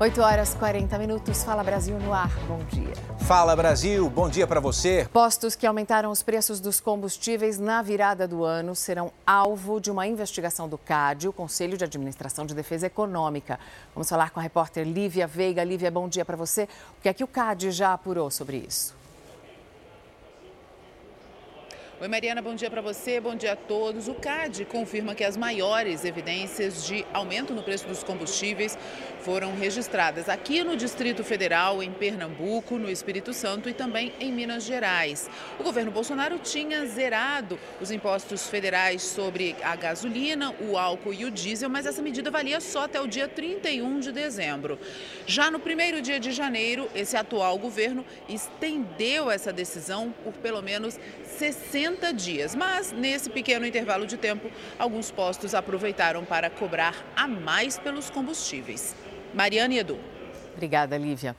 8 horas 40 minutos. Fala Brasil no ar. Bom dia. Fala Brasil, bom dia para você. Postos que aumentaram os preços dos combustíveis na virada do ano serão alvo de uma investigação do CAD, o Conselho de Administração de Defesa Econômica. Vamos falar com a repórter Lívia Veiga. Lívia, bom dia para você. O que é que o CAD já apurou sobre isso? Oi, Mariana, bom dia para você, bom dia a todos. O CAD confirma que as maiores evidências de aumento no preço dos combustíveis foram registradas aqui no Distrito Federal, em Pernambuco, no Espírito Santo e também em Minas Gerais. O governo Bolsonaro tinha zerado os impostos federais sobre a gasolina, o álcool e o diesel, mas essa medida valia só até o dia 31 de dezembro. Já no primeiro dia de janeiro, esse atual governo estendeu essa decisão por pelo menos 60 dias. Mas, nesse pequeno intervalo de tempo, alguns postos aproveitaram para cobrar a mais pelos combustíveis. Mariana e Edu. Obrigada, Lívia.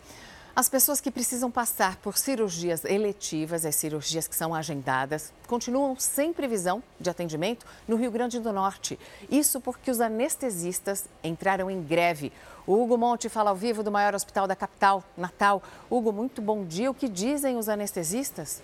As pessoas que precisam passar por cirurgias eletivas, as cirurgias que são agendadas, continuam sem previsão de atendimento no Rio Grande do Norte. Isso porque os anestesistas entraram em greve. O Hugo Monte fala ao vivo do maior hospital da capital, Natal. Hugo, muito bom dia. O que dizem os anestesistas?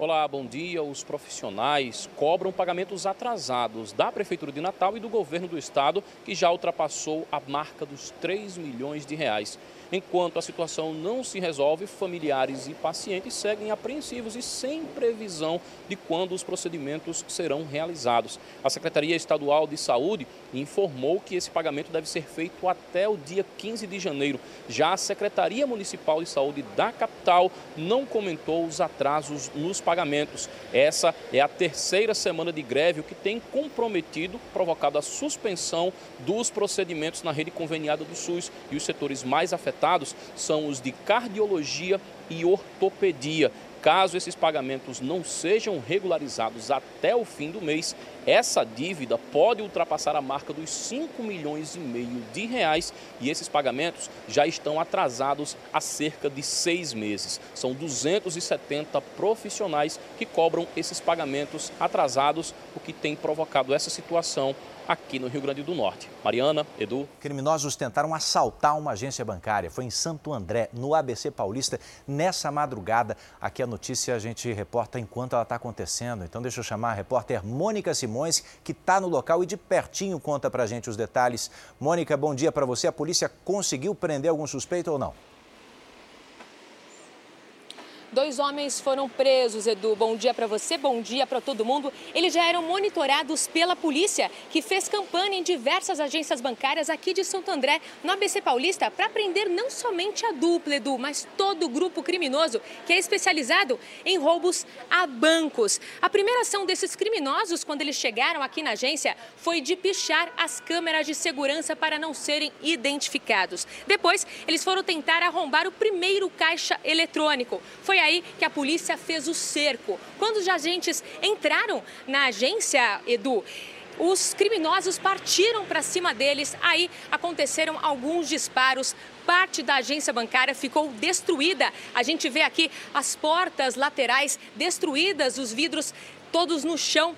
Olá, bom dia. Os profissionais cobram pagamentos atrasados da Prefeitura de Natal e do governo do estado, que já ultrapassou a marca dos 3 milhões de reais. Enquanto a situação não se resolve, familiares e pacientes seguem apreensivos e sem previsão de quando os procedimentos serão realizados. A Secretaria Estadual de Saúde informou que esse pagamento deve ser feito até o dia 15 de janeiro. Já a Secretaria Municipal de Saúde da capital não comentou os atrasos nos pagamentos. Essa é a terceira semana de greve, o que tem comprometido, provocado a suspensão dos procedimentos na rede conveniada do SUS e os setores mais afetados são os de cardiologia e ortopedia. Caso esses pagamentos não sejam regularizados até o fim do mês, essa dívida pode ultrapassar a marca dos 5 milhões e meio de reais e esses pagamentos já estão atrasados há cerca de seis meses. São 270 profissionais que cobram esses pagamentos atrasados, o que tem provocado essa situação aqui no Rio Grande do Norte. Mariana, Edu. Criminosos tentaram assaltar uma agência bancária. Foi em Santo André, no ABC Paulista, nessa madrugada. Aqui a notícia a gente reporta enquanto ela está acontecendo. Então deixa eu chamar a repórter Mônica Simões, que está no local e de pertinho conta para gente os detalhes. Mônica, bom dia para você. A polícia conseguiu prender algum suspeito ou não? Dois homens foram presos, Edu. Bom dia para você, bom dia para todo mundo. Eles já eram monitorados pela polícia, que fez campanha em diversas agências bancárias aqui de Santo André, no ABC Paulista, para prender não somente a dupla, Edu, mas todo o grupo criminoso que é especializado em roubos a bancos. A primeira ação desses criminosos, quando eles chegaram aqui na agência, foi de pichar as câmeras de segurança para não serem identificados. Depois, eles foram tentar arrombar o primeiro caixa eletrônico. Foi foi aí que a polícia fez o cerco. Quando os agentes entraram na agência, Edu, os criminosos partiram para cima deles. Aí aconteceram alguns disparos. Parte da agência bancária ficou destruída. A gente vê aqui as portas laterais destruídas, os vidros todos no chão.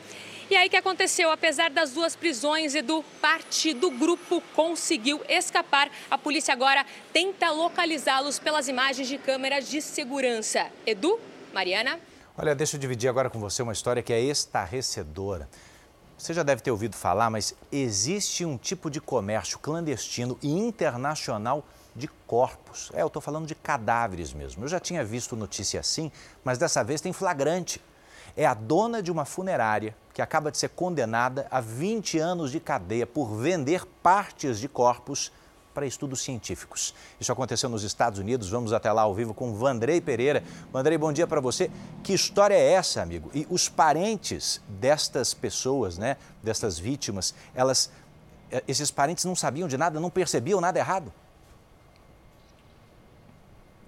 E aí que aconteceu? Apesar das duas prisões, Edu, parte do grupo conseguiu escapar. A polícia agora tenta localizá-los pelas imagens de câmeras de segurança. Edu, Mariana. Olha, deixa eu dividir agora com você uma história que é estarrecedora. Você já deve ter ouvido falar, mas existe um tipo de comércio clandestino e internacional de corpos. É, eu estou falando de cadáveres mesmo. Eu já tinha visto notícia assim, mas dessa vez tem flagrante é a dona de uma funerária que acaba de ser condenada a 20 anos de cadeia por vender partes de corpos para estudos científicos. Isso aconteceu nos Estados Unidos. Vamos até lá ao vivo com Vandrei Pereira. Vandrei, bom dia para você. Que história é essa, amigo? E os parentes destas pessoas, né, destas vítimas, elas, eh, esses parentes não sabiam de nada, não percebiam nada errado?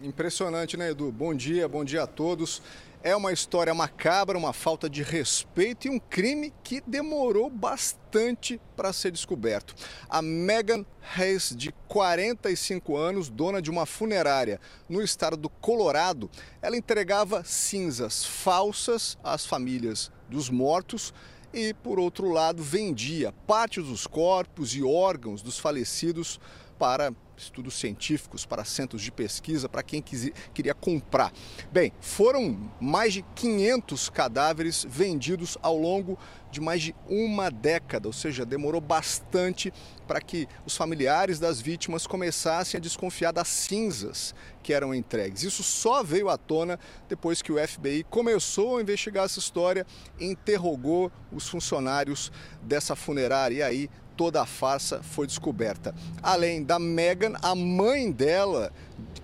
Impressionante, né, Edu? Bom dia, bom dia a todos. É uma história macabra, uma falta de respeito e um crime que demorou bastante para ser descoberto. A Megan Hayes, de 45 anos, dona de uma funerária no estado do Colorado, ela entregava cinzas falsas às famílias dos mortos e, por outro lado, vendia parte dos corpos e órgãos dos falecidos para estudos científicos, para centros de pesquisa, para quem queria comprar. Bem, foram mais de 500 cadáveres vendidos ao longo de mais de uma década, ou seja, demorou bastante para que os familiares das vítimas começassem a desconfiar das cinzas que eram entregues. Isso só veio à tona depois que o FBI começou a investigar essa história, interrogou os funcionários dessa funerária e aí toda a farsa foi descoberta. Além da Meghan, a mãe dela,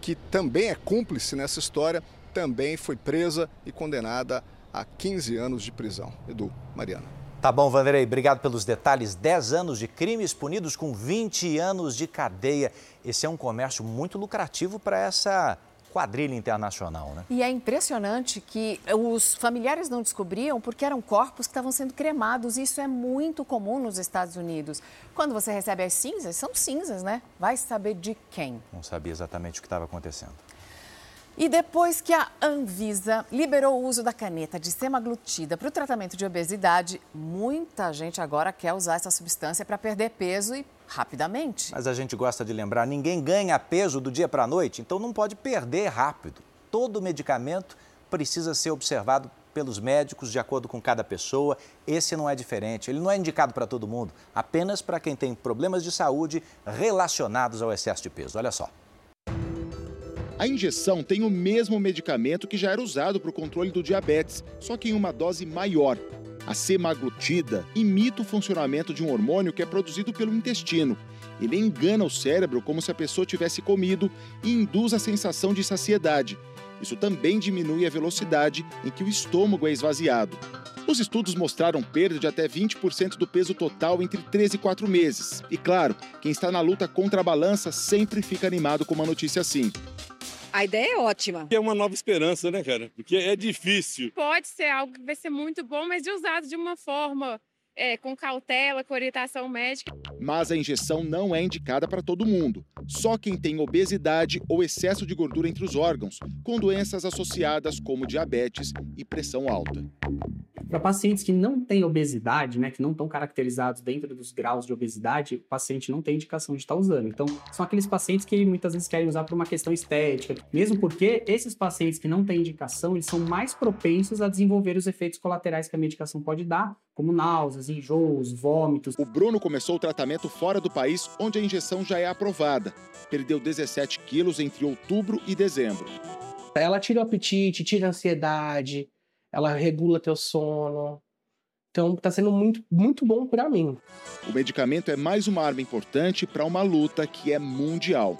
que também é cúmplice nessa história, também foi presa e condenada a 15 anos de prisão. Edu, Mariana. Tá bom, Vanderlei, obrigado pelos detalhes. 10 anos de crimes punidos com 20 anos de cadeia. Esse é um comércio muito lucrativo para essa quadrilha internacional, né? E é impressionante que os familiares não descobriam porque eram corpos que estavam sendo cremados. Isso é muito comum nos Estados Unidos. Quando você recebe as cinzas, são cinzas, né? Vai saber de quem. Não sabia exatamente o que estava acontecendo. E depois que a Anvisa liberou o uso da caneta de semaglutida para o tratamento de obesidade, muita gente agora quer usar essa substância para perder peso e rapidamente. Mas a gente gosta de lembrar, ninguém ganha peso do dia para a noite, então não pode perder rápido. Todo medicamento precisa ser observado pelos médicos de acordo com cada pessoa. Esse não é diferente. Ele não é indicado para todo mundo, apenas para quem tem problemas de saúde relacionados ao excesso de peso. Olha só. A injeção tem o mesmo medicamento que já era usado para o controle do diabetes, só que em uma dose maior. A semaglutida imita o funcionamento de um hormônio que é produzido pelo intestino. Ele engana o cérebro como se a pessoa tivesse comido e induz a sensação de saciedade. Isso também diminui a velocidade em que o estômago é esvaziado. Os estudos mostraram perda de até 20% do peso total entre 3 e 4 meses. E claro, quem está na luta contra a balança sempre fica animado com uma notícia assim. A ideia é ótima. É uma nova esperança, né, cara? Porque é difícil. Pode ser algo que vai ser muito bom, mas de usado de uma forma é, com cautela, com orientação médica. Mas a injeção não é indicada para todo mundo. Só quem tem obesidade ou excesso de gordura entre os órgãos, com doenças associadas como diabetes e pressão alta. Para pacientes que não têm obesidade, né, que não estão caracterizados dentro dos graus de obesidade, o paciente não tem indicação de estar usando. Então, são aqueles pacientes que muitas vezes querem usar por uma questão estética, mesmo porque esses pacientes que não têm indicação, eles são mais propensos a desenvolver os efeitos colaterais que a medicação pode dar, como náuseas, enjoos, vômitos. O Bruno começou o tratamento fora do país, onde a injeção já é aprovada. Perdeu 17 quilos entre outubro e dezembro. Ela tira o apetite, tira a ansiedade, ela regula teu sono. Então está sendo muito, muito bom para mim. O medicamento é mais uma arma importante para uma luta que é mundial.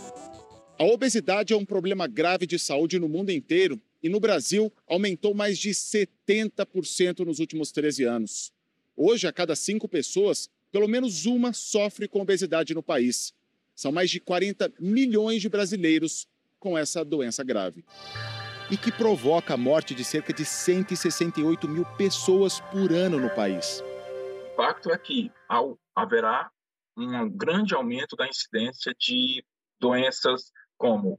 A obesidade é um problema grave de saúde no mundo inteiro e no Brasil aumentou mais de 70% nos últimos 13 anos. Hoje, a cada cinco pessoas, pelo menos uma sofre com obesidade no país. São mais de 40 milhões de brasileiros com essa doença grave e que provoca a morte de cerca de 168 mil pessoas por ano no país. O impacto é que haverá um grande aumento da incidência de doenças como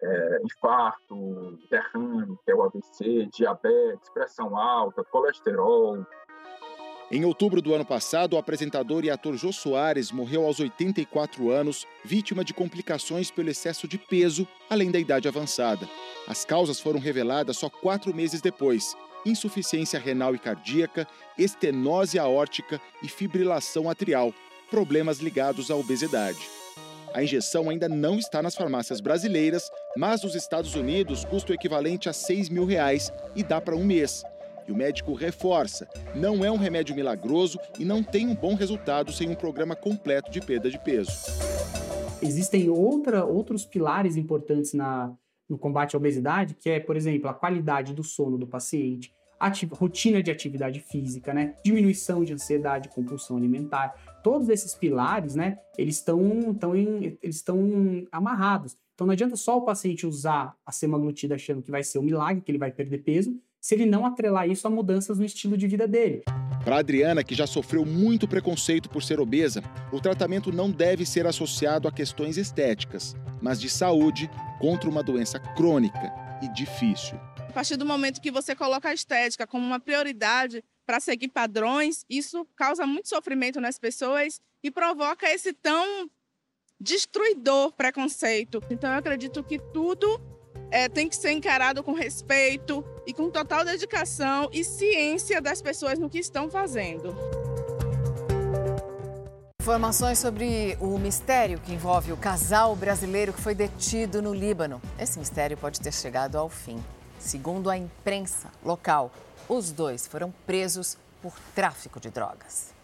é, infarto, derrame, que é o AVC, diabetes, pressão alta, colesterol, em outubro do ano passado, o apresentador e ator Jô Soares morreu aos 84 anos, vítima de complicações pelo excesso de peso, além da idade avançada. As causas foram reveladas só quatro meses depois: insuficiência renal e cardíaca, estenose aórtica e fibrilação atrial, problemas ligados à obesidade. A injeção ainda não está nas farmácias brasileiras, mas nos Estados Unidos custa o equivalente a 6 mil reais e dá para um mês. E o médico reforça: não é um remédio milagroso e não tem um bom resultado sem um programa completo de perda de peso. Existem outra, outros pilares importantes na, no combate à obesidade, que é, por exemplo, a qualidade do sono do paciente, rotina de atividade física, né? Diminuição de ansiedade, compulsão alimentar. Todos esses pilares, né? Eles estão tão eles estão amarrados. Então não adianta só o paciente usar a semaglutida achando que vai ser um milagre, que ele vai perder peso, se ele não atrelar isso a mudanças no estilo de vida dele. Para Adriana, que já sofreu muito preconceito por ser obesa, o tratamento não deve ser associado a questões estéticas, mas de saúde contra uma doença crônica e difícil. A partir do momento que você coloca a estética como uma prioridade, para seguir padrões, isso causa muito sofrimento nas pessoas e provoca esse tão destruidor preconceito. Então eu acredito que tudo é, tem que ser encarado com respeito e com total dedicação e ciência das pessoas no que estão fazendo. Informações sobre o mistério que envolve o casal brasileiro que foi detido no Líbano. Esse mistério pode ter chegado ao fim. Segundo a imprensa local, os dois foram presos por tráfico de drogas.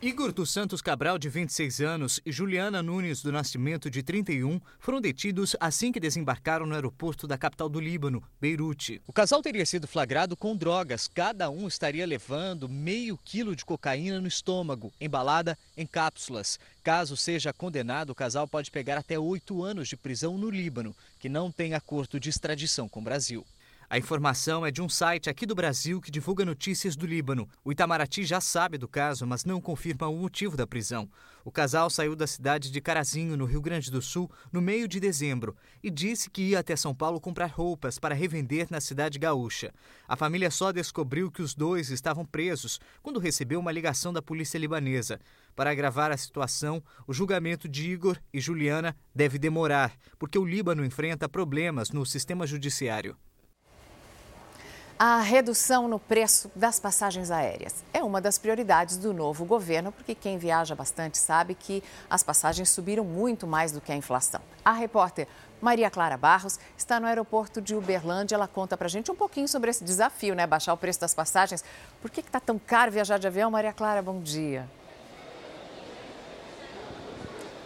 Igor dos Santos Cabral, de 26 anos, e Juliana Nunes do Nascimento, de 31, foram detidos assim que desembarcaram no aeroporto da capital do Líbano, Beirute. O casal teria sido flagrado com drogas. Cada um estaria levando meio quilo de cocaína no estômago, embalada em cápsulas. Caso seja condenado, o casal pode pegar até oito anos de prisão no Líbano, que não tem acordo de extradição com o Brasil. A informação é de um site aqui do Brasil que divulga notícias do Líbano. O Itamaraty já sabe do caso, mas não confirma o motivo da prisão. O casal saiu da cidade de Carazinho, no Rio Grande do Sul, no meio de dezembro e disse que ia até São Paulo comprar roupas para revender na cidade gaúcha. A família só descobriu que os dois estavam presos quando recebeu uma ligação da polícia libanesa. Para agravar a situação, o julgamento de Igor e Juliana deve demorar, porque o Líbano enfrenta problemas no sistema judiciário. A redução no preço das passagens aéreas é uma das prioridades do novo governo, porque quem viaja bastante sabe que as passagens subiram muito mais do que a inflação. A repórter Maria Clara Barros está no aeroporto de Uberlândia. Ela conta para gente um pouquinho sobre esse desafio, né? Baixar o preço das passagens. Por que está tão caro viajar de avião? Maria Clara, bom dia.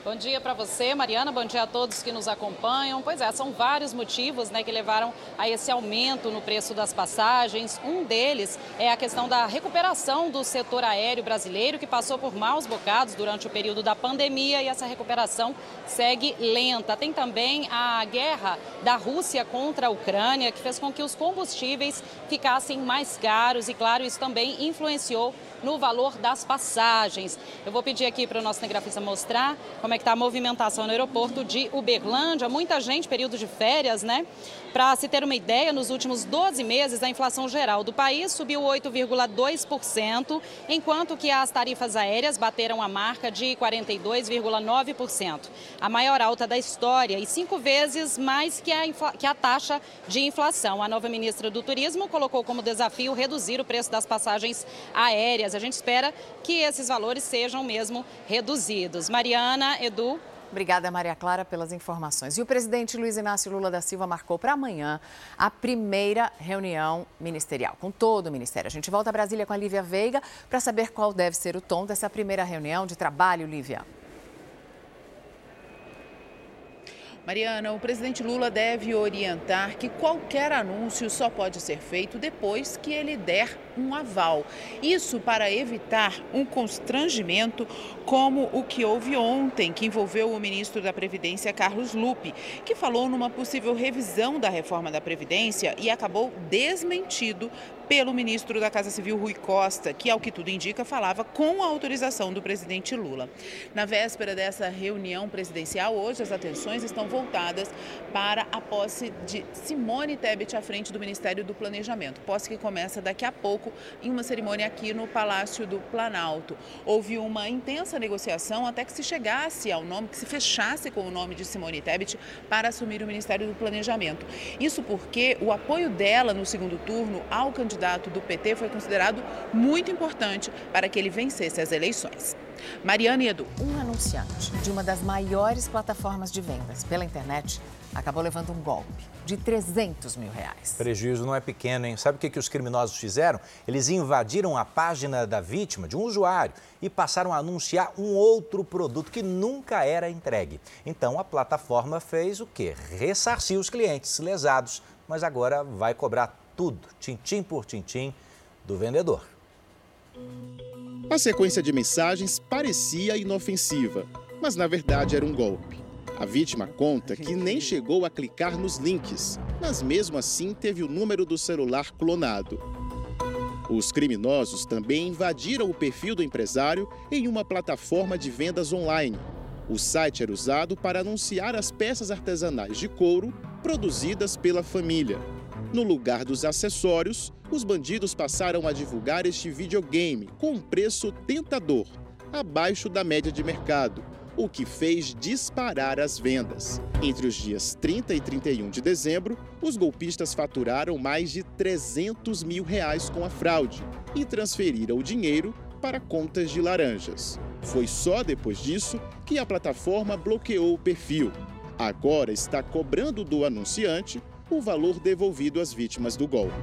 Bom dia para você, Mariana. Bom dia a todos que nos acompanham. Pois é, são vários motivos né, que levaram a esse aumento no preço das passagens. Um deles é a questão da recuperação do setor aéreo brasileiro, que passou por maus bocados durante o período da pandemia e essa recuperação segue lenta. Tem também a guerra da Rússia contra a Ucrânia, que fez com que os combustíveis ficassem mais caros e, claro, isso também influenciou no valor das passagens. Eu vou pedir aqui para o nosso cinegrafista mostrar como é que está a movimentação no aeroporto de Uberlândia. Muita gente, período de férias, né? Para se ter uma ideia, nos últimos 12 meses, a inflação geral do país subiu 8,2%, enquanto que as tarifas aéreas bateram a marca de 42,9%. A maior alta da história e cinco vezes mais que a, que a taxa de inflação. A nova ministra do Turismo colocou como desafio reduzir o preço das passagens aéreas. A gente espera que esses valores sejam mesmo reduzidos. Mariana, Edu. Obrigada, Maria Clara, pelas informações. E o presidente Luiz Inácio Lula da Silva marcou para amanhã a primeira reunião ministerial, com todo o ministério. A gente volta a Brasília com a Lívia Veiga para saber qual deve ser o tom dessa primeira reunião de trabalho, Lívia. Mariana, o presidente Lula deve orientar que qualquer anúncio só pode ser feito depois que ele der um aval. Isso para evitar um constrangimento como o que houve ontem, que envolveu o ministro da Previdência, Carlos Lupe, que falou numa possível revisão da reforma da Previdência e acabou desmentido pelo ministro da Casa Civil, Rui Costa, que, ao que tudo indica, falava com a autorização do presidente Lula. Na véspera dessa reunião presidencial, hoje as atenções estão voltadas para a posse de Simone Tebet à frente do Ministério do Planejamento, posse que começa daqui a pouco em uma cerimônia aqui no Palácio do Planalto. Houve uma intensa negociação até que se chegasse ao nome, que se fechasse com o nome de Simone Tebet para assumir o Ministério do Planejamento. Isso porque o apoio dela no segundo turno ao candidato do PT foi considerado muito importante para que ele vencesse as eleições. Mariana e Edu. Um anunciante de uma das maiores plataformas de vendas pela internet acabou levando um golpe de 300 mil reais. Prejuízo não é pequeno, hein? Sabe o que, que os criminosos fizeram? Eles invadiram a página da vítima, de um usuário, e passaram a anunciar um outro produto que nunca era entregue. Então a plataforma fez o quê? Ressarciu os clientes lesados, mas agora vai cobrar tudo, tintim por tintim, do vendedor. A sequência de mensagens parecia inofensiva, mas na verdade era um golpe. A vítima conta que nem chegou a clicar nos links, mas mesmo assim teve o número do celular clonado. Os criminosos também invadiram o perfil do empresário em uma plataforma de vendas online. O site era usado para anunciar as peças artesanais de couro produzidas pela família. No lugar dos acessórios, os bandidos passaram a divulgar este videogame com um preço tentador, abaixo da média de mercado, o que fez disparar as vendas. Entre os dias 30 e 31 de dezembro, os golpistas faturaram mais de 300 mil reais com a fraude e transferiram o dinheiro para contas de laranjas. Foi só depois disso que a plataforma bloqueou o perfil. Agora está cobrando do anunciante o valor devolvido às vítimas do golpe.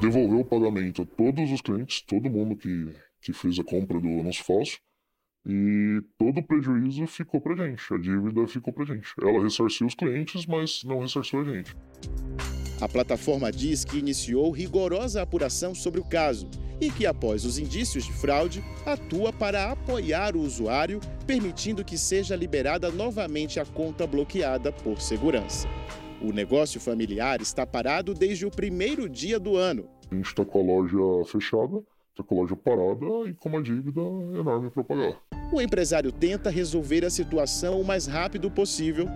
Devolveu o pagamento a todos os clientes, todo mundo que, que fez a compra do anúncio falso, e todo o prejuízo ficou para gente, a dívida ficou para gente. Ela ressarciu os clientes, mas não ressarciu a gente. A plataforma diz que iniciou rigorosa apuração sobre o caso e que, após os indícios de fraude, atua para apoiar o usuário, permitindo que seja liberada novamente a conta bloqueada por segurança. O negócio familiar está parado desde o primeiro dia do ano. A gente está com a loja fechada, está com a loja parada e com uma dívida enorme para pagar. O empresário tenta resolver a situação o mais rápido possível,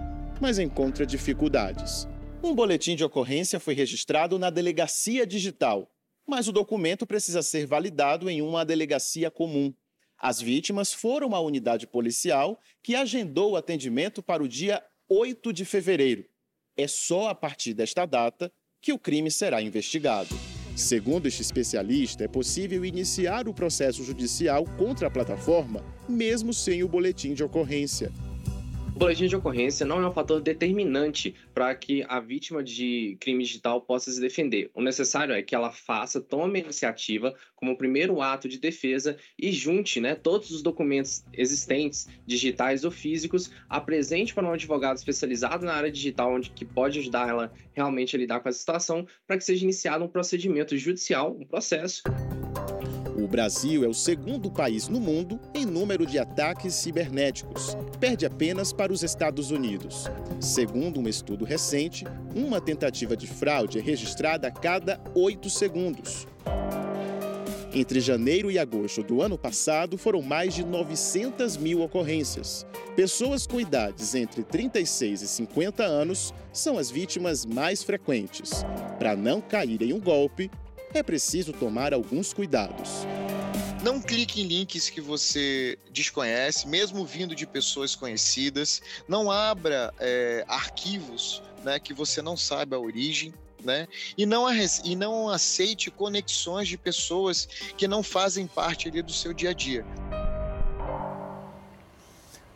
mas encontra dificuldades. Um boletim de ocorrência foi registrado na delegacia digital, mas o documento precisa ser validado em uma delegacia comum. As vítimas foram à unidade policial, que agendou o atendimento para o dia 8 de fevereiro. É só a partir desta data que o crime será investigado. Segundo este especialista, é possível iniciar o processo judicial contra a plataforma, mesmo sem o boletim de ocorrência boletim de ocorrência não é um fator determinante para que a vítima de crime digital possa se defender. O necessário é que ela faça, tome a iniciativa como primeiro ato de defesa e junte né, todos os documentos existentes, digitais ou físicos, apresente para um advogado especializado na área digital, onde que pode ajudar ela realmente a lidar com essa situação, para que seja iniciado um procedimento judicial, um processo. Brasil é o segundo país no mundo em número de ataques cibernéticos, perde apenas para os Estados Unidos. Segundo um estudo recente, uma tentativa de fraude é registrada a cada oito segundos. Entre janeiro e agosto do ano passado, foram mais de 900 mil ocorrências. Pessoas com idades entre 36 e 50 anos são as vítimas mais frequentes. Para não cair em um golpe, é preciso tomar alguns cuidados. Não clique em links que você desconhece, mesmo vindo de pessoas conhecidas. Não abra é, arquivos né, que você não sabe a origem. Né? E, não, e não aceite conexões de pessoas que não fazem parte ali do seu dia a dia.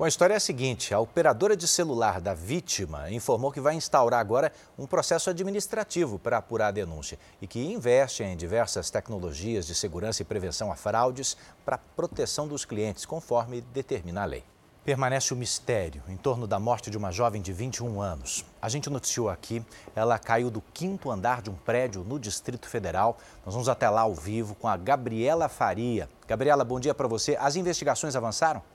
Bom, a história é a seguinte: a operadora de celular da vítima informou que vai instaurar agora um processo administrativo para apurar a denúncia e que investe em diversas tecnologias de segurança e prevenção a fraudes para proteção dos clientes, conforme determina a lei. Permanece o mistério em torno da morte de uma jovem de 21 anos. A gente noticiou aqui, ela caiu do quinto andar de um prédio no Distrito Federal. Nós vamos até lá ao vivo com a Gabriela Faria. Gabriela, bom dia para você. As investigações avançaram?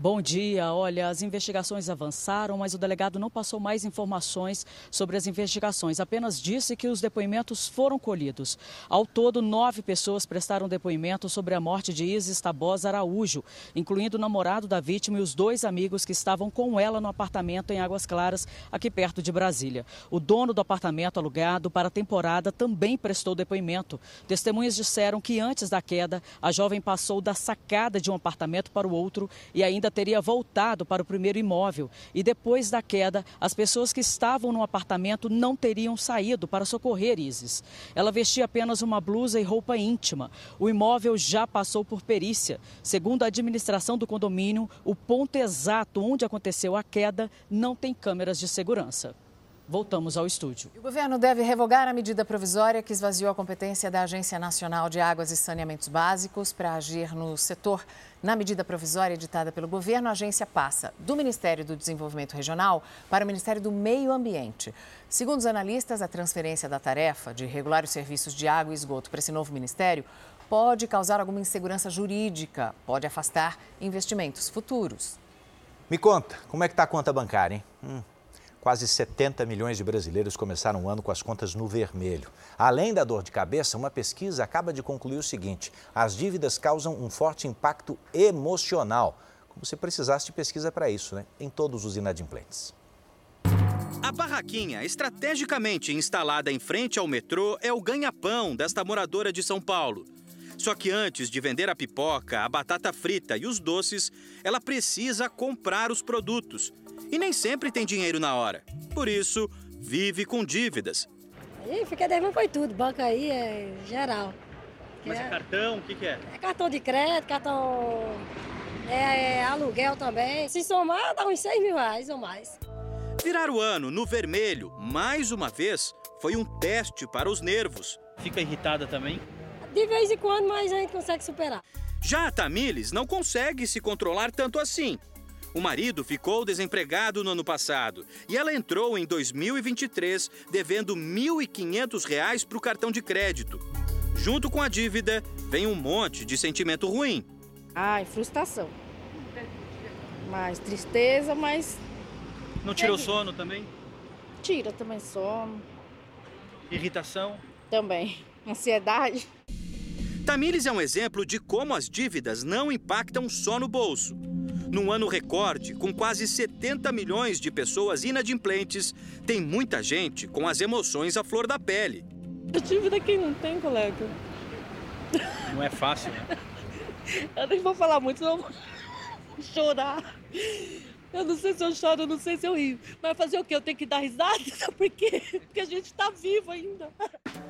Bom dia. Olha, as investigações avançaram, mas o delegado não passou mais informações sobre as investigações. Apenas disse que os depoimentos foram colhidos. Ao todo, nove pessoas prestaram depoimento sobre a morte de Isis Tabosa Araújo, incluindo o namorado da vítima e os dois amigos que estavam com ela no apartamento em Águas Claras, aqui perto de Brasília. O dono do apartamento alugado para a temporada também prestou depoimento. Testemunhas disseram que antes da queda, a jovem passou da sacada de um apartamento para o outro e ainda ainda teria voltado para o primeiro imóvel e depois da queda, as pessoas que estavam no apartamento não teriam saído para socorrer Isis. Ela vestia apenas uma blusa e roupa íntima. O imóvel já passou por perícia. Segundo a administração do condomínio, o ponto exato onde aconteceu a queda não tem câmeras de segurança. Voltamos ao estúdio. O governo deve revogar a medida provisória que esvaziou a competência da Agência Nacional de Águas e Saneamentos Básicos para agir no setor. Na medida provisória editada pelo governo, a agência passa do Ministério do Desenvolvimento Regional para o Ministério do Meio Ambiente. Segundo os analistas, a transferência da tarefa de regular os serviços de água e esgoto para esse novo ministério pode causar alguma insegurança jurídica, pode afastar investimentos futuros. Me conta, como é que está a conta bancária, hein? Hum. Quase 70 milhões de brasileiros começaram o ano com as contas no vermelho. Além da dor de cabeça, uma pesquisa acaba de concluir o seguinte: as dívidas causam um forte impacto emocional. Como se precisasse de pesquisa para isso, né? Em todos os inadimplentes. A barraquinha, estrategicamente instalada em frente ao metrô, é o ganha-pão desta moradora de São Paulo. Só que antes de vender a pipoca, a batata frita e os doces, ela precisa comprar os produtos. E nem sempre tem dinheiro na hora. Por isso, vive com dívidas. E fica devendo foi tudo, banco aí é geral. Mas é cartão, o que, que é? É cartão de crédito, cartão é, é, aluguel também. Se somar, dá uns 6 mil reais ou mais. Virar o ano no vermelho, mais uma vez, foi um teste para os nervos. Fica irritada também? De vez em quando, mas a gente consegue superar. Já a Tamires não consegue se controlar tanto assim. O marido ficou desempregado no ano passado e ela entrou em 2023 devendo R$ 1.500 para o cartão de crédito. Junto com a dívida, vem um monte de sentimento ruim. Ai, frustração. Mais tristeza, mas. Não tira o sono também? Tira também sono. Irritação? Também. Ansiedade. Tamires é um exemplo de como as dívidas não impactam só no bolso. Num ano recorde, com quase 70 milhões de pessoas inadimplentes, tem muita gente com as emoções à flor da pele. A dívida quem não tem, colega? Não é fácil, né? Eu nem vou falar muito, senão eu vou chorar. Eu não sei se eu choro, eu não sei se eu rio. Mas fazer o quê? Eu tenho que dar risada? Por quê? Porque a gente está vivo ainda.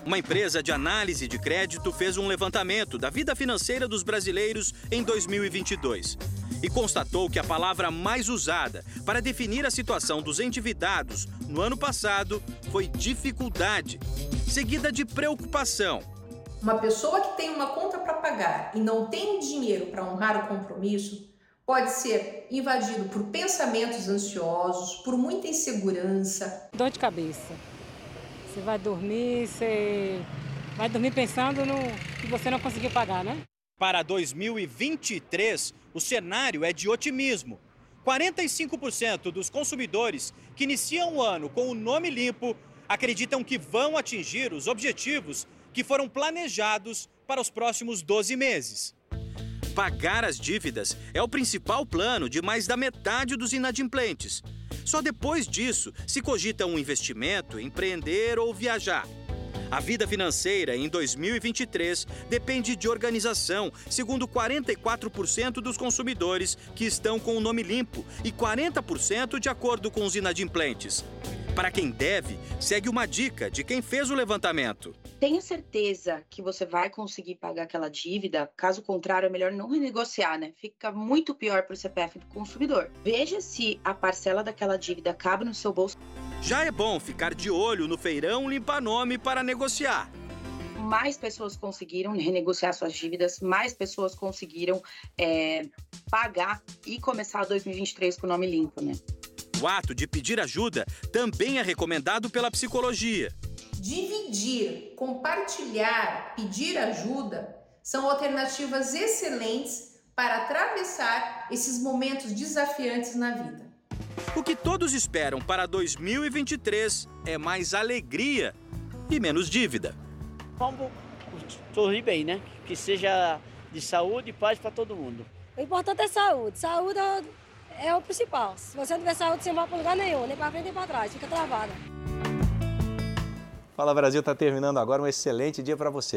Uma empresa de análise de crédito fez um levantamento da vida financeira dos brasileiros em 2022 e constatou que a palavra mais usada para definir a situação dos endividados no ano passado foi dificuldade, seguida de preocupação. Uma pessoa que tem uma conta para pagar e não tem dinheiro para honrar o compromisso pode ser invadido por pensamentos ansiosos, por muita insegurança. Dor de cabeça. Você vai dormir, você vai dormir pensando no que você não conseguiu pagar, né? Para 2023, o cenário é de otimismo. 45% dos consumidores que iniciam o ano com o nome limpo acreditam que vão atingir os objetivos que foram planejados para os próximos 12 meses. Pagar as dívidas é o principal plano de mais da metade dos inadimplentes. Só depois disso se cogita um investimento, empreender ou viajar. A vida financeira em 2023 depende de organização, segundo 44% dos consumidores que estão com o nome limpo e 40% de acordo com os inadimplentes. Para quem deve, segue uma dica de quem fez o levantamento. Tenha certeza que você vai conseguir pagar aquela dívida, caso contrário, é melhor não renegociar, né? Fica muito pior para o CPF do consumidor. Veja se a parcela daquela dívida cabe no seu bolso. Já é bom ficar de olho no feirão limpa-nome para negociar. Mais pessoas conseguiram renegociar suas dívidas, mais pessoas conseguiram é, pagar e começar 2023 com o nome limpo, né? O ato de pedir ajuda também é recomendado pela psicologia. Dividir, compartilhar, pedir ajuda são alternativas excelentes para atravessar esses momentos desafiantes na vida. O que todos esperam para 2023 é mais alegria e menos dívida. Vamos sorrir bem, né? Que seja de saúde e paz para todo mundo. O importante é saúde. Saúde é o principal. Se você não tiver saúde, você não vai para lugar nenhum, nem para frente nem para trás, fica travada. Fala Brasil está terminando agora, um excelente dia para você.